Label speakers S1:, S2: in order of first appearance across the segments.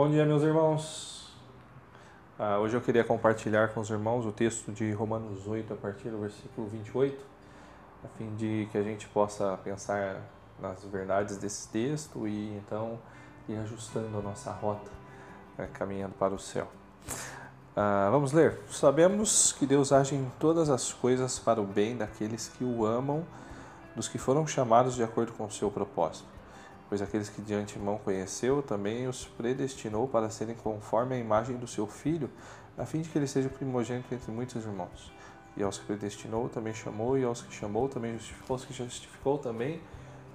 S1: Bom dia, meus irmãos. Ah, hoje eu queria compartilhar com os irmãos o texto de Romanos 8, a partir do versículo 28, a fim de que a gente possa pensar nas verdades desse texto e então ir ajustando a nossa rota, né, caminhando para o céu. Ah, vamos ler. Sabemos que Deus age em todas as coisas para o bem daqueles que o amam, dos que foram chamados de acordo com o seu propósito pois aqueles que de antemão conheceu também os predestinou para serem conforme a imagem do seu filho, a fim de que ele seja primogênito entre muitos irmãos. E aos que predestinou também chamou, e aos que chamou também justificou, aos que justificou também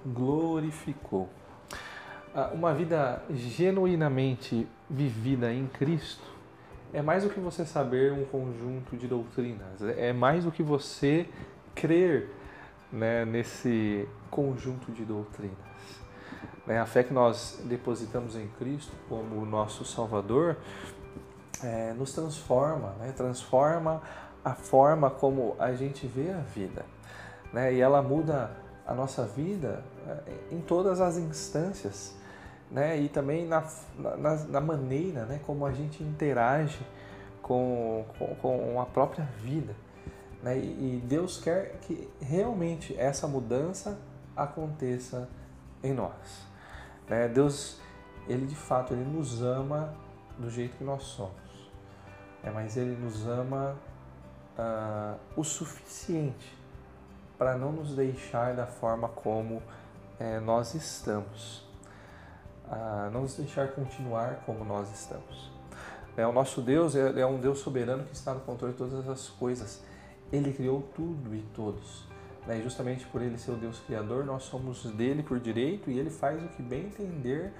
S1: glorificou. Ah, uma vida genuinamente vivida em Cristo é mais do que você saber um conjunto de doutrinas, é mais do que você crer né, nesse conjunto de doutrinas. Né? A fé que nós depositamos em Cristo como nosso Salvador é, nos transforma, né? transforma a forma como a gente vê a vida. Né? E ela muda a nossa vida é, em todas as instâncias. Né? E também na, na, na maneira né? como a gente interage com, com, com a própria vida. Né? E Deus quer que realmente essa mudança aconteça em nós. Né? Deus, ele de fato, ele nos ama do jeito que nós somos, é, mas ele nos ama uh, o suficiente para não nos deixar da forma como é, nós estamos, uh, não nos deixar continuar como nós estamos. É, o nosso Deus é, é um Deus soberano que está no controle de todas as coisas. Ele criou tudo e todos. Né? Justamente por ele ser o Deus Criador, nós somos dele por direito e ele faz o que bem entender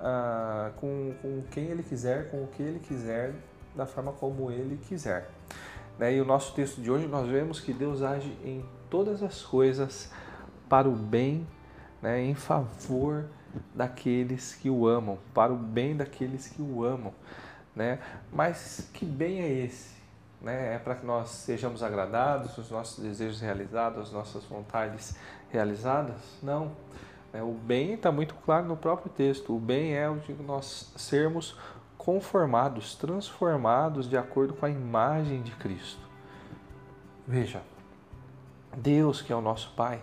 S1: ah, com, com quem ele quiser, com o que ele quiser, da forma como ele quiser. Né? E o nosso texto de hoje nós vemos que Deus age em todas as coisas para o bem, né? em favor daqueles que o amam, para o bem daqueles que o amam. Né? Mas que bem é esse? Né? É para que nós sejamos agradados, os nossos desejos realizados, as nossas vontades realizadas? Não. É, o bem está muito claro no próprio texto. O bem é o de nós sermos conformados, transformados de acordo com a imagem de Cristo. Veja, Deus, que é o nosso Pai,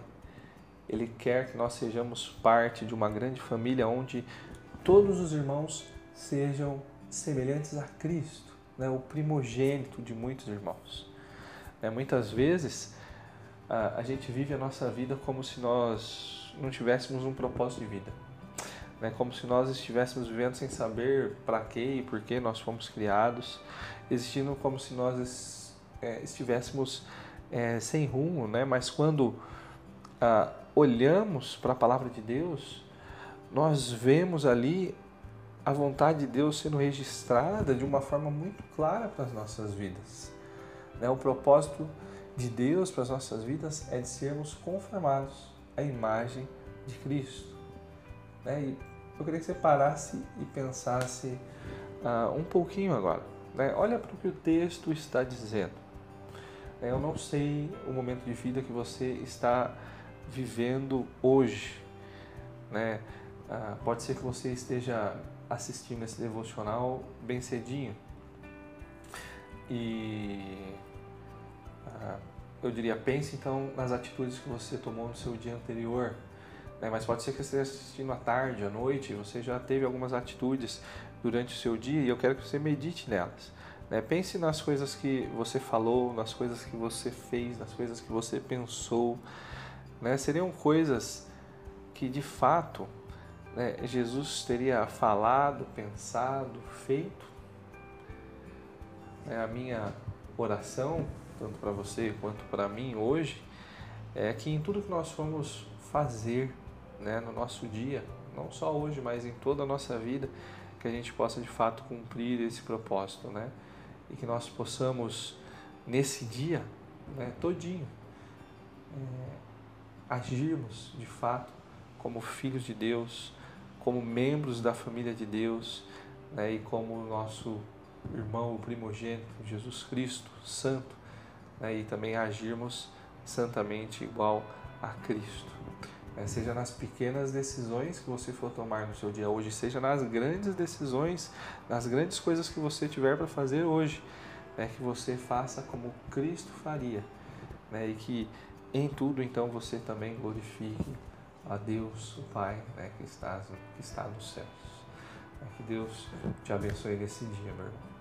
S1: Ele quer que nós sejamos parte de uma grande família onde todos os irmãos sejam semelhantes a Cristo né, o primogênito de muitos irmãos. É, muitas vezes a, a, gente vive a nossa vida como se nós não tivéssemos um propósito de vida. Né, como se nós estivéssemos vivendo sem saber para quê e por que nós fomos criados, existindo como se nós é, estivéssemos é, sem rumo, né? mas quando ah, olhamos para a palavra de Deus, nós vemos ali a vontade de Deus sendo registrada de uma forma muito clara para as nossas vidas. Né? O propósito de Deus para as nossas vidas é de sermos conformados à imagem de Cristo. Né? E eu queria que você parasse e pensasse uh, um pouquinho agora. Né? Olha para o que o texto está dizendo. Eu não sei o momento de vida que você está vivendo hoje. Uh, pode ser que você esteja assistindo esse devocional bem cedinho. E uh, eu diria, pense então nas atitudes que você tomou no seu dia anterior. Né? Mas pode ser que você esteja assistindo à tarde, à noite, você já teve algumas atitudes durante o seu dia e eu quero que você medite nelas. Né? Pense nas coisas que você falou, nas coisas que você fez, nas coisas que você pensou. Né? Seriam coisas que de fato né, Jesus teria falado, pensado, feito. É, a minha oração, tanto para você quanto para mim hoje, é que em tudo que nós formos fazer né, no nosso dia, não só hoje, mas em toda a nossa vida, que a gente possa de fato cumprir esse propósito, né? E que nós possamos, nesse dia, né, todinho, é, agirmos de fato como filhos de Deus, como membros da família de Deus né, e como nosso irmão primogênito, Jesus Cristo, santo, né, e também agirmos santamente igual a Cristo. né? seja nas pequenas decisões que você for tomar no seu dia hoje, seja nas grandes decisões, nas grandes coisas que você tiver para fazer hoje, né? que você faça como Cristo faria, né? e que em tudo então você também glorifique a Deus, o Pai, né? que, está, que está nos céus. Que Deus te abençoe nesse dia, meu irmão.